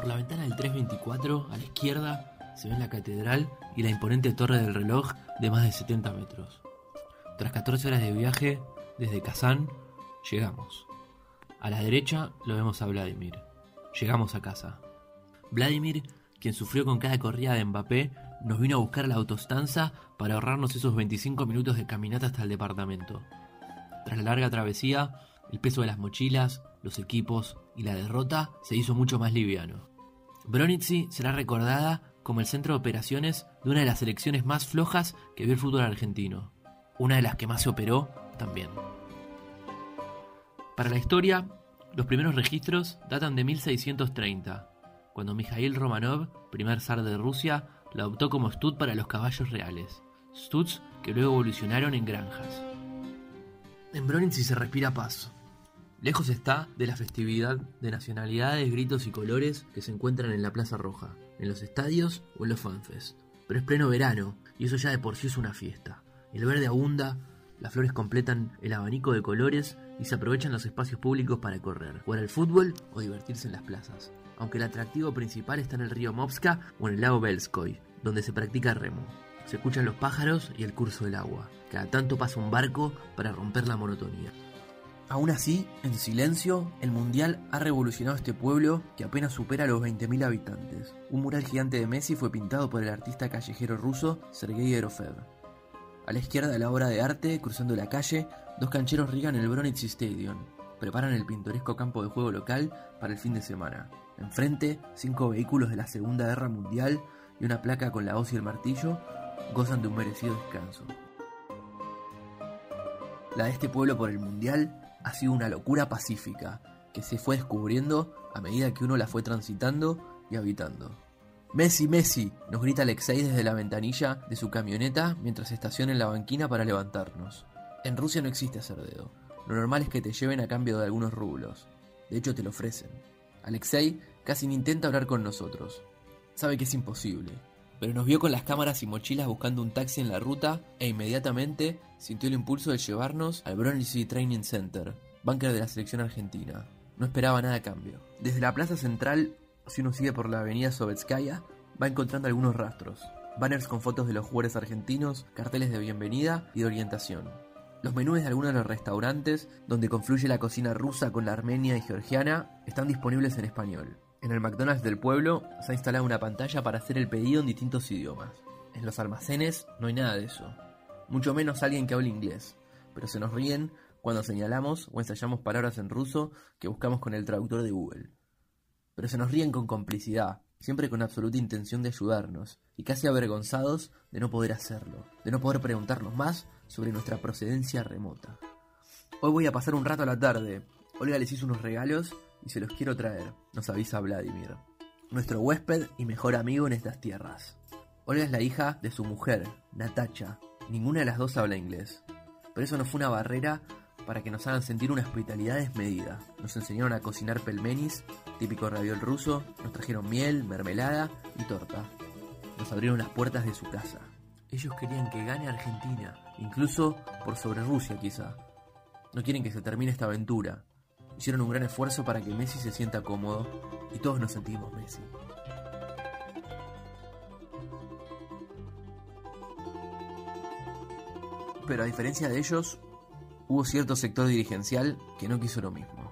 Por la ventana del 324, a la izquierda, se ve la catedral y la imponente torre del reloj de más de 70 metros. Tras 14 horas de viaje, desde Kazán, llegamos. A la derecha lo vemos a Vladimir. Llegamos a casa. Vladimir, quien sufrió con cada corrida de Mbappé, nos vino a buscar la autostanza para ahorrarnos esos 25 minutos de caminata hasta el departamento. Tras la larga travesía, el peso de las mochilas, los equipos y la derrota se hizo mucho más liviano. Bronici será recordada como el centro de operaciones de una de las selecciones más flojas que vio el fútbol argentino. Una de las que más se operó también. Para la historia, los primeros registros datan de 1630, cuando Mikhail Romanov, primer zar de Rusia, la adoptó como stud para los caballos reales, studs que luego evolucionaron en granjas. En Bronici se respira paz. Lejos está de la festividad de nacionalidades, gritos y colores que se encuentran en la Plaza Roja, en los estadios o en los fanfest. Pero es pleno verano y eso ya de por sí es una fiesta. El verde abunda, las flores completan el abanico de colores y se aprovechan los espacios públicos para correr, jugar al fútbol o divertirse en las plazas. Aunque el atractivo principal está en el río Movska o en el lago Belskoy, donde se practica remo. Se escuchan los pájaros y el curso del agua. Cada tanto pasa un barco para romper la monotonía. Aún así, en silencio, el Mundial ha revolucionado este pueblo que apenas supera los 20.000 habitantes. Un mural gigante de Messi fue pintado por el artista callejero ruso Sergei Erofev. A la izquierda de la obra de arte, cruzando la calle, dos cancheros riegan el Bronitz Stadium. Preparan el pintoresco campo de juego local para el fin de semana. Enfrente, cinco vehículos de la Segunda Guerra Mundial y una placa con la hoz y el martillo gozan de un merecido descanso. La de este pueblo por el Mundial ha sido una locura pacífica que se fue descubriendo a medida que uno la fue transitando y habitando. Messi, Messi, nos grita Alexei desde la ventanilla de su camioneta mientras estaciona en la banquina para levantarnos. En Rusia no existe hacer dedo. Lo normal es que te lleven a cambio de algunos rublos. De hecho, te lo ofrecen. Alexei casi ni intenta hablar con nosotros. Sabe que es imposible, pero nos vio con las cámaras y mochilas buscando un taxi en la ruta e inmediatamente sintió el impulso de llevarnos al Bronicy Training Center, búnker de la selección argentina. No esperaba nada a cambio. Desde la plaza central, si uno sigue por la avenida Sovetskaya, va encontrando algunos rastros. Banners con fotos de los jugadores argentinos, carteles de bienvenida y de orientación. Los menús de algunos de los restaurantes, donde confluye la cocina rusa con la armenia y georgiana, están disponibles en español. En el McDonald's del pueblo se ha instalado una pantalla para hacer el pedido en distintos idiomas. En los almacenes no hay nada de eso, mucho menos alguien que hable inglés, pero se nos ríen cuando señalamos o ensayamos palabras en ruso que buscamos con el traductor de Google. Pero se nos ríen con complicidad, siempre con absoluta intención de ayudarnos, y casi avergonzados de no poder hacerlo, de no poder preguntarnos más sobre nuestra procedencia remota. Hoy voy a pasar un rato a la tarde. Olga les hizo unos regalos y se los quiero traer, nos avisa Vladimir, nuestro huésped y mejor amigo en estas tierras. Olga es la hija de su mujer, Natacha. Ninguna de las dos habla inglés. Pero eso no fue una barrera para que nos hagan sentir una hospitalidad desmedida. Nos enseñaron a cocinar pelmenis, típico raviol ruso, nos trajeron miel, mermelada y torta. Nos abrieron las puertas de su casa. Ellos querían que gane Argentina, incluso por sobre Rusia quizá. No quieren que se termine esta aventura, hicieron un gran esfuerzo para que Messi se sienta cómodo y todos nos sentimos Messi. Pero a diferencia de ellos, hubo cierto sector dirigencial que no quiso lo mismo.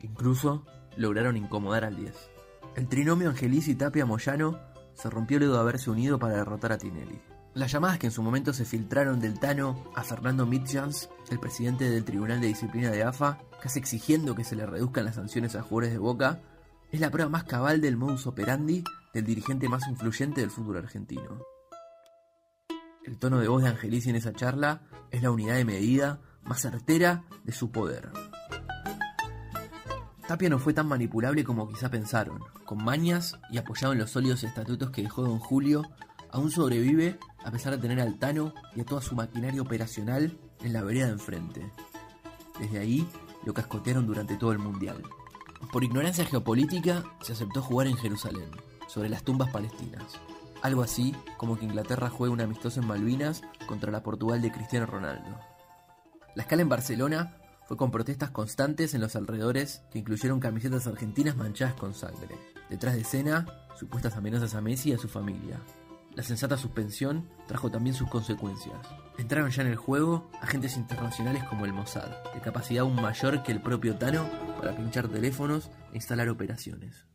Incluso lograron incomodar al 10. El trinomio Angelis y Tapia Moyano se rompió luego de haberse unido para derrotar a Tinelli. Las llamadas que en su momento se filtraron del Tano a Fernando Mitjans, el presidente del Tribunal de Disciplina de AFA, casi exigiendo que se le reduzcan las sanciones a jugadores de Boca, es la prueba más cabal del modus operandi del dirigente más influyente del fútbol argentino. El tono de voz de Angelici en esa charla es la unidad de medida más certera de su poder. Tapia no fue tan manipulable como quizá pensaron. Con mañas y apoyado en los sólidos estatutos que dejó don Julio, aún sobrevive a pesar de tener al Tano y a toda su maquinaria operacional en la vereda de enfrente. Desde ahí lo cascotearon durante todo el Mundial. Por ignorancia geopolítica se aceptó jugar en Jerusalén, sobre las tumbas palestinas. Algo así como que Inglaterra juegue un amistoso en Malvinas contra la Portugal de Cristiano Ronaldo. La escala en Barcelona fue con protestas constantes en los alrededores que incluyeron camisetas argentinas manchadas con sangre. Detrás de escena, supuestas amenazas a Messi y a su familia. La sensata suspensión trajo también sus consecuencias. Entraron ya en el juego agentes internacionales como el Mossad, de capacidad aún mayor que el propio Tano para pinchar teléfonos e instalar operaciones.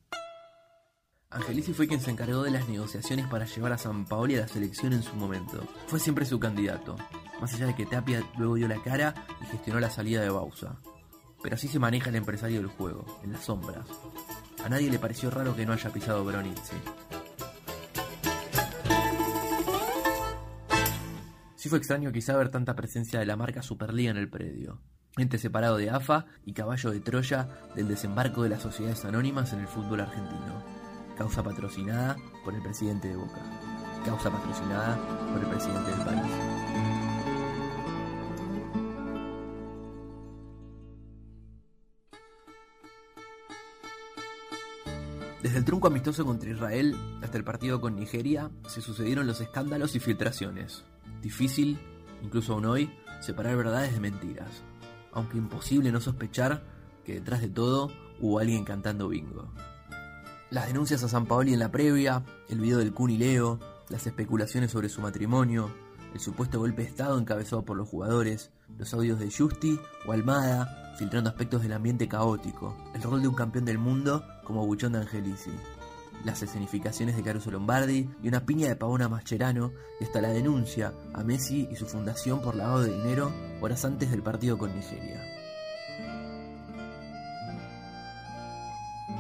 Angelici fue quien se encargó de las negociaciones para llevar a San Paoli a la selección en su momento. Fue siempre su candidato, más allá de que Tapia luego dio la cara y gestionó la salida de Bausa. Pero así se maneja el empresario del juego, en las sombras. A nadie le pareció raro que no haya pisado Bronizzi. Sí fue extraño quizá ver tanta presencia de la marca Superliga en el predio. Ente separado de AFA y caballo de Troya del desembarco de las sociedades anónimas en el fútbol argentino. Causa patrocinada por el presidente de Boca. Causa patrocinada por el presidente del país. Desde el trunco amistoso contra Israel hasta el partido con Nigeria, se sucedieron los escándalos y filtraciones. Difícil, incluso aún hoy, separar verdades de mentiras, aunque imposible no sospechar que detrás de todo hubo alguien cantando bingo. Las denuncias a San Paoli en la previa, el video del Kun y Leo, las especulaciones sobre su matrimonio, el supuesto golpe de Estado encabezado por los jugadores, los audios de Justi o Almada, filtrando aspectos del ambiente caótico, el rol de un campeón del mundo como buchón de Angelici las escenificaciones de Caruso Lombardi y una piña de Pavona Mascherano y hasta la denuncia a Messi y su fundación por lavado de dinero horas antes del partido con Nigeria.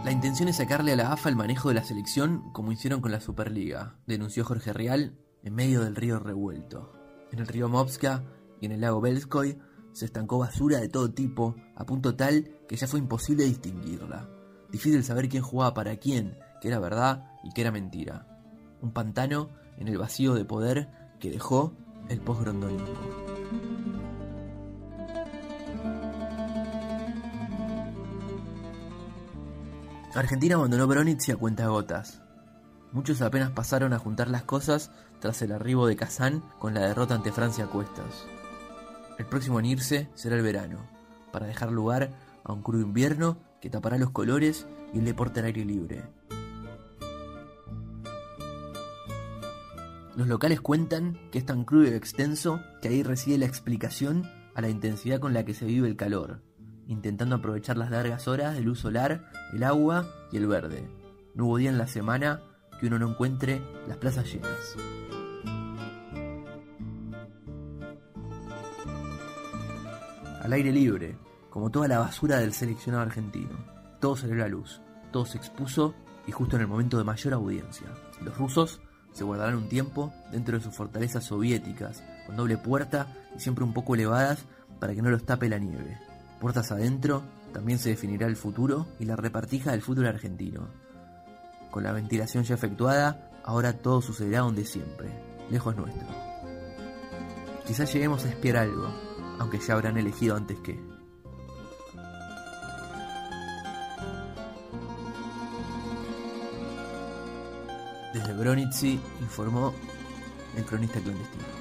La intención es sacarle a la AFA el manejo de la selección como hicieron con la Superliga, denunció Jorge Real en medio del río revuelto. En el río Mopska y en el lago Belskoy se estancó basura de todo tipo, a punto tal que ya fue imposible distinguirla. Difícil saber quién jugaba para quién que era verdad y que era mentira. Un pantano en el vacío de poder que dejó el postgrondonismo. Argentina abandonó Bronitz y a cuenta gotas. Muchos apenas pasaron a juntar las cosas tras el arribo de Kazán con la derrota ante Francia a cuestas. El próximo en irse será el verano, para dejar lugar a un crudo invierno que tapará los colores y el deporte al aire libre. Los locales cuentan que es tan crudo y extenso que ahí reside la explicación a la intensidad con la que se vive el calor, intentando aprovechar las largas horas de luz solar, el agua y el verde. No hubo día en la semana que uno no encuentre las plazas llenas. Al aire libre, como toda la basura del seleccionado argentino. Todo salió a la luz, todo se expuso y justo en el momento de mayor audiencia. Los rusos se guardarán un tiempo dentro de sus fortalezas soviéticas, con doble puerta y siempre un poco elevadas para que no los tape la nieve. Puertas adentro, también se definirá el futuro y la repartija del fútbol argentino. Con la ventilación ya efectuada, ahora todo sucederá donde siempre, lejos nuestro. Quizás lleguemos a espiar algo, aunque ya habrán elegido antes que. Desde Bronitzi informó el cronista clandestino.